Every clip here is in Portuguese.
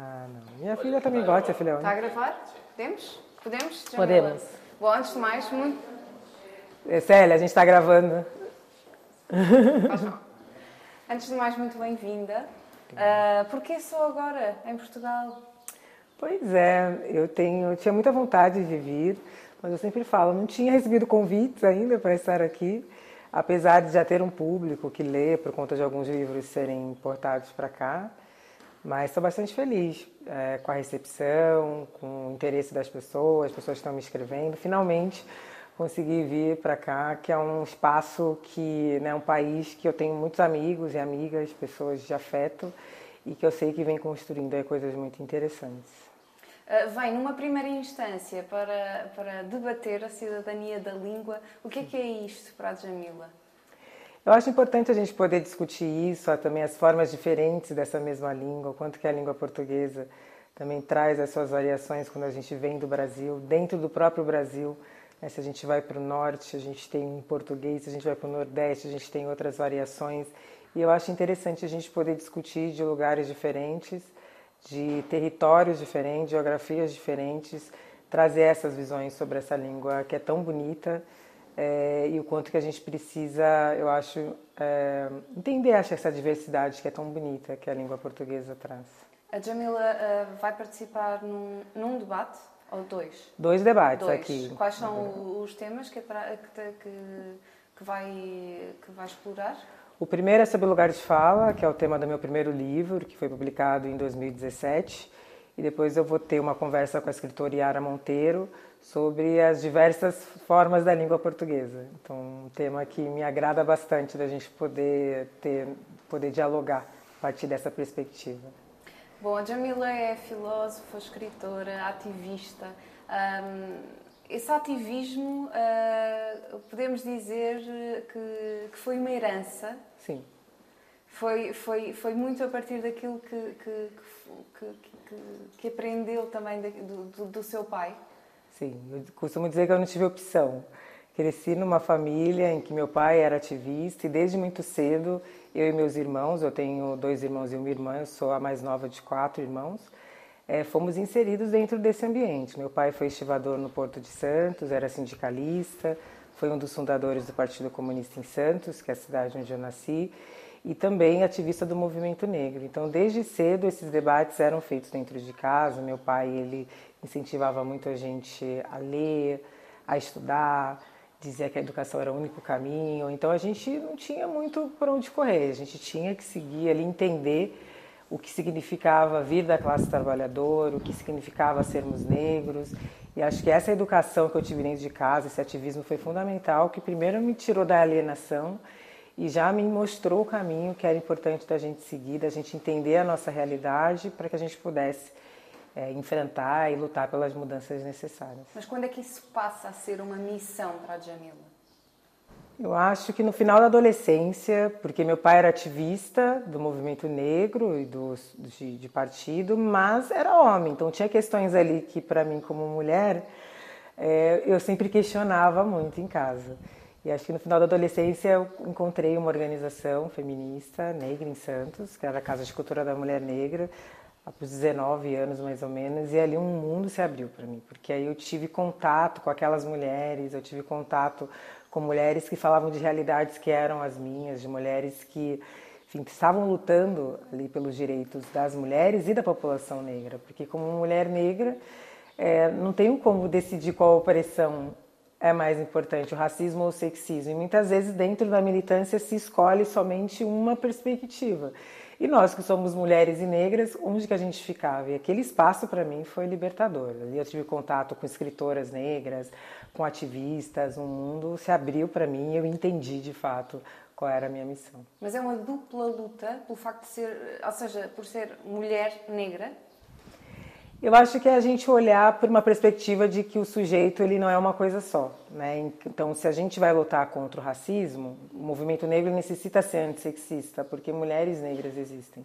Ah, não. Minha filha também gosta filha Está a gravar? Podemos? Podemos? Podemos. Bom, antes de mais, muito. É, Célia, a gente está gravando. Antes de mais, muito bem-vinda. Ah, Porquê só agora, em Portugal? Pois é, eu tenho, eu tinha muita vontade de vir, mas eu sempre falo, não tinha recebido convites ainda para estar aqui, apesar de já ter um público que lê por conta de alguns livros serem importados para cá. Mas estou bastante feliz é, com a recepção, com o interesse das pessoas, as pessoas estão me escrevendo. Finalmente consegui vir para cá, que é um espaço que, né, um país que eu tenho muitos amigos e amigas, pessoas de afeto, e que eu sei que vem construindo aí coisas muito interessantes. Ah, vem numa primeira instância para, para debater a cidadania da língua. O que é que é isto para a Jamila? Eu acho importante a gente poder discutir isso, também as formas diferentes dessa mesma língua, o quanto que a língua portuguesa também traz as suas variações quando a gente vem do Brasil, dentro do próprio Brasil. né? Se a gente vai para o norte, a gente tem um português, se a gente vai para o nordeste, a gente tem outras variações. E eu acho interessante a gente poder discutir de lugares diferentes, de territórios diferentes, geografias diferentes, trazer essas visões sobre essa língua que é tão bonita é, e o quanto que a gente precisa, eu acho, é, entender acho, essa diversidade que é tão bonita que a língua portuguesa traz. A Jamila ah, vai participar num, num debate ou dois? Dois debates Dois. aqui. Quais são os temas que, é para- que, que, que vai, que vai explorar? O primeiro é sobre o lugar de fala, que é o tema do meu primeiro livro, que foi publicado em 2017. E depois eu vou ter uma conversa com a escritora Yara Monteiro sobre as diversas formas da língua portuguesa. Então, um tema que me agrada bastante da gente poder ter, poder dialogar a partir dessa perspectiva. Bom, a Jamila é filósofa, escritora, ativista. Ahm, esse ativismo, ah, podemos dizer que, que foi uma herança, Sim. foi, foi, foi muito a partir daquilo que, que, que, que, aprendeu também do, do seu pai. Sim, eu costumo dizer que eu não tive opção. Cresci numa família em que meu pai era ativista e desde muito cedo eu e meus irmãos, eu tenho dois irmãos e uma irmã, eu sou a mais nova de quatro irmãos, eh, fomos inseridos dentro desse ambiente. Meu pai foi estivador no Porto de Santos, era sindicalista, foi um dos fundadores do Partido Comunista em Santos, que é a cidade onde eu nasci, e também ativista do movimento negro. Então, desde cedo esses debates eram feitos dentro de casa. Meu pai ele incentivava muito a gente a ler, a estudar, dizia que a educação era o único caminho. Então, a gente não tinha muito por onde correr. A gente tinha que seguir ali, entender o que significava vir da classe trabalhadora, o que significava sermos negros. E acho que essa educação que eu tive dentro de casa, esse ativismo foi fundamental, que primeiro me tirou da alienação e já me mostrou o caminho que era importante da gente seguir, da gente entender a nossa realidade para que a gente pudesse eh, enfrentar e lutar pelas mudanças necessárias. Mas quando é que isso passa a ser uma missão para a Jamila? Eu acho que no final da adolescência, porque meu pai era ativista do movimento negro e do, de, de partido, mas era homem, então tinha questões ali que para mim como mulher eh, eu sempre questionava muito em casa. E acho que no final da adolescência eu encontrei uma organização feminista negra em Santos, que era a Casa de Cultura da Mulher Negra, há uns 19 anos mais ou menos, e ali um mundo se abriu para mim, porque aí eu tive contato com aquelas mulheres, eu tive contato com mulheres que falavam de realidades que eram as minhas, de mulheres que enfim, estavam lutando ali pelos direitos das mulheres e da população negra, porque como mulher negra é, não tenho como decidir qual opressão é mais importante, o racismo ou o sexismo. E muitas vezes dentro da militância se escolhe somente uma perspectiva. E nós que somos mulheres e negras, onde que a gente ficava? E aquele espaço para mim foi libertador. Ali eu tive contato com escritoras negras, com ativistas, um mundo se abriu para mim e eu entendi de fato qual era a minha missão. Mas é uma dupla luta pelo facto de ser, ou seja, por ser mulher negra. Eu acho que é a gente olhar por uma perspectiva de que o sujeito ele não é uma coisa só, né? Então, se a gente vai lutar contra o racismo, o movimento negro necessita ser antissexista, porque mulheres negras existem.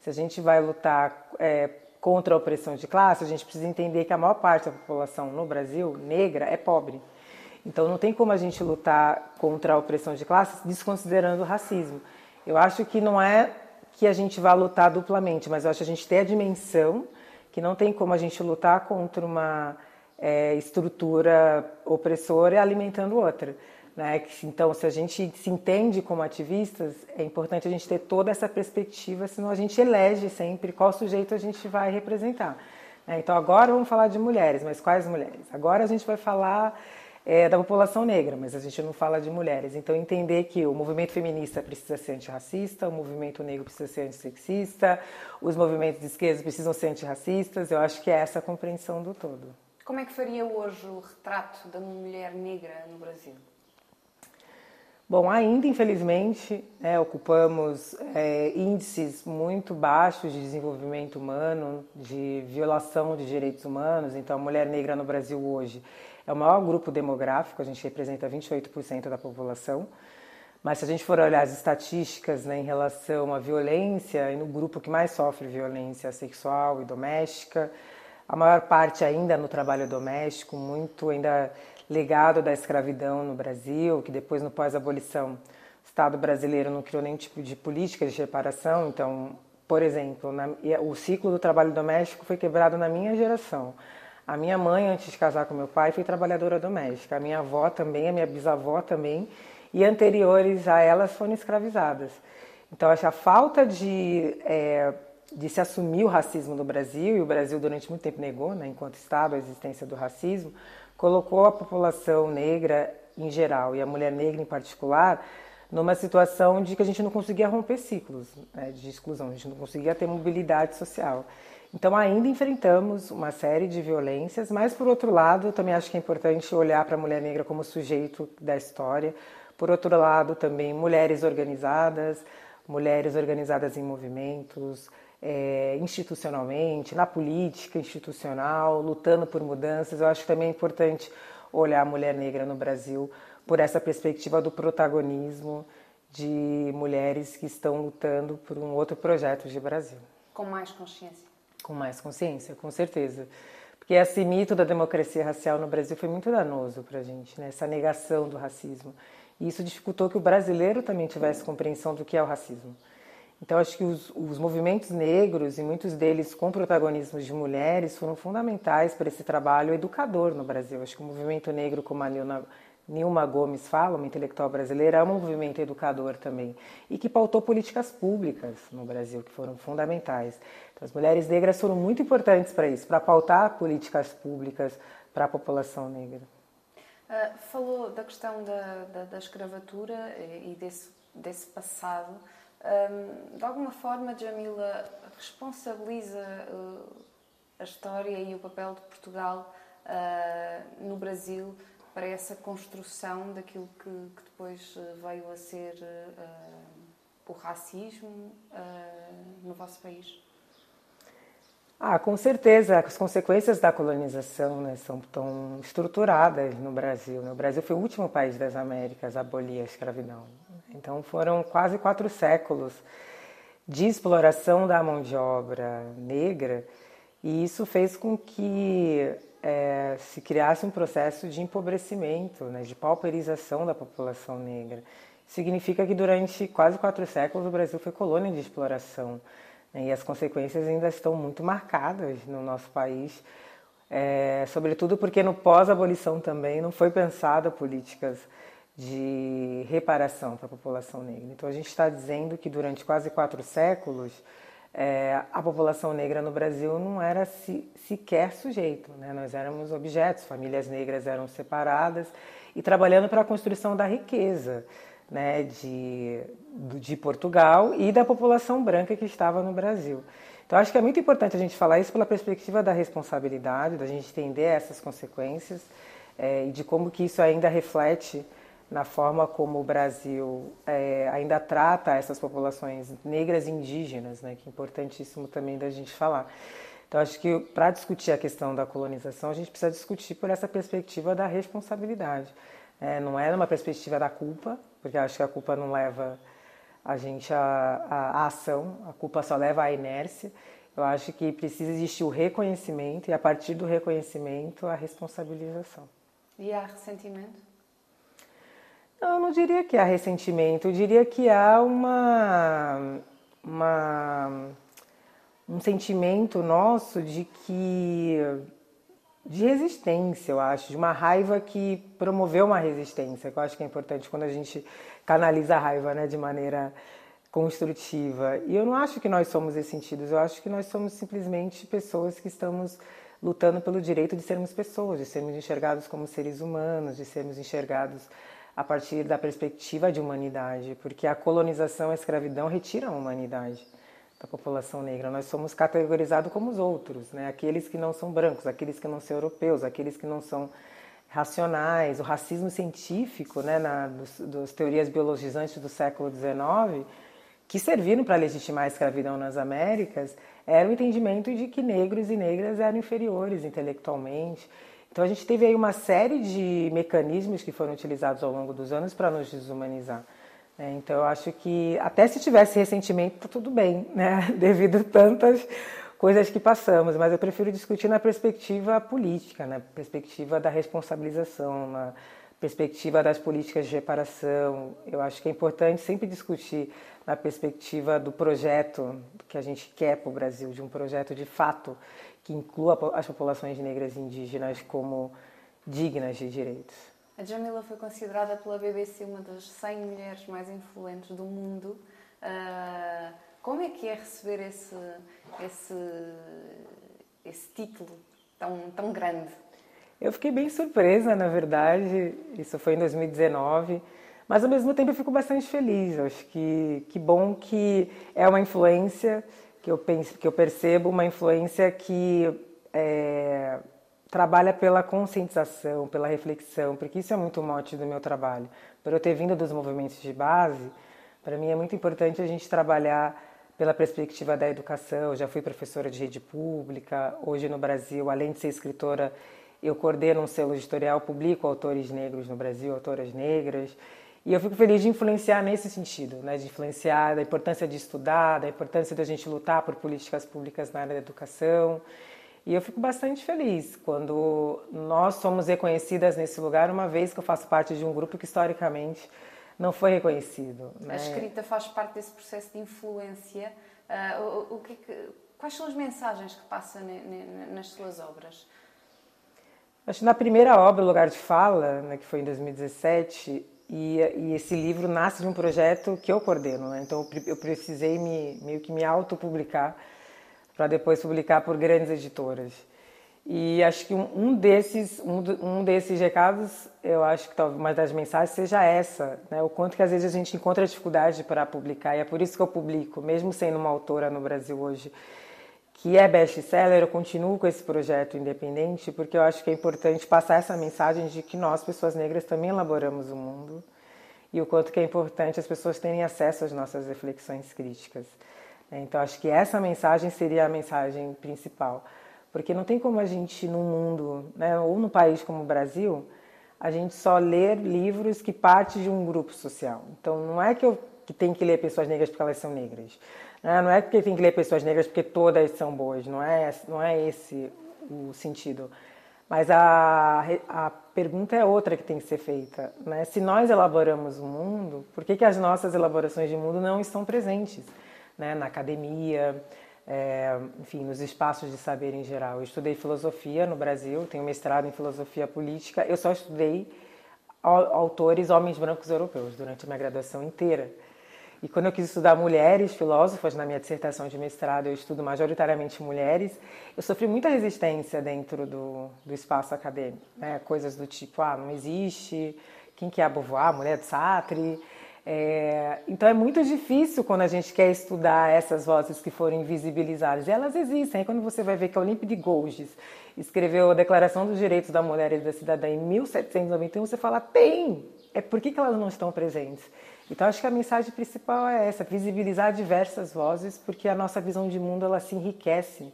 Se a gente vai lutar é, contra a opressão de classe, a gente precisa entender que a maior parte da população no Brasil negra é pobre. Então, não tem como a gente lutar contra a opressão de classe desconsiderando o racismo. Eu acho que não é que a gente vá lutar duplamente, mas eu acho que a gente tem a dimensão que não tem como a gente lutar contra uma é, estrutura opressora alimentando outra. Né? Então, se a gente se entende como ativistas, é importante a gente ter toda essa perspectiva, senão a gente elege sempre qual sujeito a gente vai representar. Né? Então, agora vamos falar de mulheres, mas quais mulheres? Agora a gente vai falar é, da população negra, mas a gente não fala de mulheres. Então, entender que o movimento feminista precisa ser antirracista, o movimento negro precisa ser antissexista, os movimentos de esquerda precisam ser antirracistas, eu acho que é essa a compreensão do todo. Como é que faria hoje o retrato da mulher negra no Brasil? Bom, ainda infelizmente né, ocupamos é, índices muito baixos de desenvolvimento humano, de violação de direitos humanos. Então, a mulher negra no Brasil hoje é o maior grupo demográfico, a gente representa 28% da população. Mas se a gente for olhar as estatísticas né, em relação à violência, e no grupo que mais sofre violência sexual e doméstica, a maior parte ainda no trabalho doméstico, muito ainda legado da escravidão no Brasil, que depois no pós-abolição o Estado brasileiro não criou nenhum tipo de política de reparação. Então, por exemplo, na, o ciclo do trabalho doméstico foi quebrado na minha geração. A minha mãe, antes de casar com meu pai, foi trabalhadora doméstica. A minha avó também, a minha bisavó também, e anteriores a elas foram escravizadas. Então, acho a falta de é, de se assumir o racismo no Brasil, e o Brasil durante muito tempo negou, né, enquanto Estado, a existência do racismo, colocou a população negra em geral e a mulher negra em particular numa situação de que a gente não conseguia romper ciclos né, de exclusão, a gente não conseguia ter mobilidade social. Então ainda enfrentamos uma série de violências, mas por outro lado, eu também acho que é importante olhar para a mulher negra como sujeito da história. Por outro lado, também mulheres organizadas, mulheres organizadas em movimentos, é, institucionalmente, na política institucional, lutando por mudanças. Eu acho que também é importante olhar a mulher negra no Brasil por essa perspectiva do protagonismo de mulheres que estão lutando por um outro projeto de Brasil. Com mais consciência. Com mais consciência, com certeza. Porque esse mito da democracia racial no Brasil foi muito danoso para a gente, né? essa negação do racismo. E isso dificultou que o brasileiro também tivesse compreensão do que é o racismo. Então, acho que os, os, movimentos negros, e muitos deles com protagonismo de mulheres, foram fundamentais para esse trabalho educador no Brasil. Acho que o movimento negro, como a Nilma, Nilma Gomes fala, uma intelectual brasileira, é um movimento educador também. E que pautou políticas públicas no Brasil, que foram fundamentais. Então, as mulheres negras foram muito importantes para isso, para pautar políticas públicas para a população negra. Uh, falou da questão da, da, da escravatura e desse, desse passado. Um, de alguma forma, Jamila responsabiliza uh, a história e o papel de Portugal uh, no Brasil para essa construção daquilo que, que depois veio a ser o racismo no vosso país? Ah, com certeza. As consequências da colonização né, são tão estruturadas no Brasil. Né? O Brasil foi o último país das Américas a abolir a escravidão. Então foram quase quatro séculos de exploração da mão de obra negra e isso fez com que é, se criasse um processo de empobrecimento, né, de pauperização da população negra. Significa que durante quase quatro séculos o Brasil foi colônia de exploração e as consequências ainda estão muito marcadas no nosso país, é, sobretudo porque no pós-abolição também não foi pensada políticas de reparação para a população negra. Então a gente está dizendo que durante quase quatro séculos é, a população negra no Brasil não era se, sequer sujeito, né? nós éramos objetos, famílias negras eram separadas e trabalhando para a construção da riqueza né, de, de Portugal e da população branca que estava no Brasil. Então acho que é muito importante a gente falar isso pela perspectiva da responsabilidade, da gente entender essas consequências é, e de como que isso ainda reflete na forma como o Brasil é, ainda trata essas populações negras e indígenas, né, que é importantíssimo também da gente falar. Então, acho que para discutir a questão da colonização, a gente precisa discutir por essa perspectiva da responsabilidade. É, não é uma perspectiva da culpa, porque acho que a culpa não leva a gente à ação, a culpa só leva à inércia. Eu acho que precisa existir o reconhecimento e, a partir do reconhecimento, a responsabilização. E há ressentimento? Eu não diria que há ressentimento, eu diria que há uma, uma, um sentimento nosso de que de resistência, eu acho, de uma raiva que promoveu uma resistência, que eu acho que é importante quando a gente canaliza a raiva né, de maneira construtiva. E eu não acho que nós somos esses sentidos, eu acho que nós somos simplesmente pessoas que estamos lutando pelo direito de sermos pessoas, de sermos enxergados como seres humanos, de sermos enxergados a partir da perspectiva de humanidade, porque a colonização, a escravidão retiram a humanidade da população negra. Nós somos categorizados como os outros, né? aqueles que não são brancos, aqueles que não são europeus, aqueles que não são racionais. O racismo científico, né, na, dos, das teorias biologizantes do século XIX, que serviram para legitimar a escravidão nas Américas, era o entendimento de que negros e negras eram inferiores intelectualmente. Então a gente teve aí uma série de mecanismos que foram utilizados ao longo dos anos para nos desumanizar. É, então eu acho que até se tivesse ressentimento, tá tudo bem, né? Devido a tantas coisas que passamos, mas eu prefiro discutir na perspectiva política, na perspectiva da responsabilização, na perspectiva das políticas de reparação. Eu acho que é importante sempre discutir na perspectiva do projeto que a gente quer para o Brasil, de um projeto de fato que inclua as populações negras e indígenas como dignas de direitos. A Jamila foi considerada pela BBC uma das 100 mulheres mais influentes do mundo. Uh, como é que é receber esse, esse, esse título tão, tão grande? Eu fiquei bem surpresa, na verdade. Isso foi em 2019. Mas ao mesmo tempo eu fico bastante feliz. Acho que que bom que é uma influência que eu penso, que eu percebo uma influência que é, trabalha pela conscientização, pela reflexão, porque isso é muito mote do meu trabalho. Por eu ter vindo dos movimentos de base, para mim é muito importante a gente trabalhar pela perspectiva da educação. Eu já fui professora de rede pública, hoje no Brasil, além de ser escritora, eu coordeno um selo editorial, publico autores negros no Brasil, autoras negras. E eu fico feliz de influenciar nesse sentido, né? de influenciar da importância de estudar, da importância da gente lutar por políticas públicas na área da educação. E eu fico bastante feliz quando nós somos reconhecidas nesse lugar, uma vez que eu faço parte de um grupo que historicamente não foi reconhecido. Né? A escrita faz parte desse processo de influência. Uh, o, o que, quais são as mensagens que passa nas suas obras? Acho que na primeira obra, Lugar de Fala, né, que foi em 2017, e, e, esse livro nasce de um projeto que eu coordeno, né? então eu precisei me, meio que me autopublicar para depois publicar por grandes editoras. E acho que um, desses, um, um, desses recados, eu acho que talvez uma das mensagens seja essa, né? o quanto que às vezes a gente encontra dificuldade para publicar, e é por isso que eu publico, mesmo sendo uma autora no Brasil hoje, que é best-seller, eu continuo com esse projeto independente, porque eu acho que é importante passar essa mensagem de que nós, pessoas negras, também elaboramos o mundo, e o quanto que é importante as pessoas terem acesso às nossas reflexões críticas. Então, acho que essa mensagem seria a mensagem principal. Porque não tem como a gente, num mundo, né, ou num país como o Brasil, a gente só ler livros que partem de um grupo social. Então, não é que eu que tem que ler pessoas negras porque elas são negras. Né? Não é porque tem que ler pessoas negras porque todas são boas. Não é, não é esse o sentido. Mas a, a pergunta é outra que tem que ser feita. Né? Se nós elaboramos o mundo, por que, que as nossas elaborações de mundo não estão presentes? Né, na academia, é, enfim, nos espaços de saber em geral. Eu estudei filosofia no Brasil, tenho mestrado em filosofia política. Eu só estudei autores homens brancos europeus durante a minha graduação inteira. E quando eu quis estudar mulheres filósofas na minha dissertação de mestrado, eu estudo majoritariamente mulheres, eu sofri muita resistência dentro do, do espaço acadêmico. Né? Coisas do tipo, ah, não existe, quem que é a Beauvoir, mulher de Sartre, é, então é muito difícil quando a gente quer estudar essas vozes que foram invisibilizadas. E elas existem. Aí quando você vai ver que a Olímpia de Gouges escreveu a Declaração dos Direitos da Mulher e da Cidadã em 1791, você fala, tem! É por que, que elas não estão presentes? Então acho que a mensagem principal é essa, visibilizar diversas vozes, porque a nossa visão de mundo ela se enriquece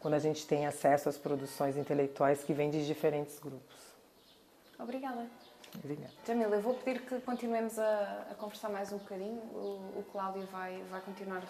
quando a gente tem acesso às produções intelectuais que vêm de diferentes grupos. Obrigada. Obrigado. Jamila, eu vou pedir que continuemos a, a conversar mais um bocadinho. O, o Cláudio vai, vai continuar a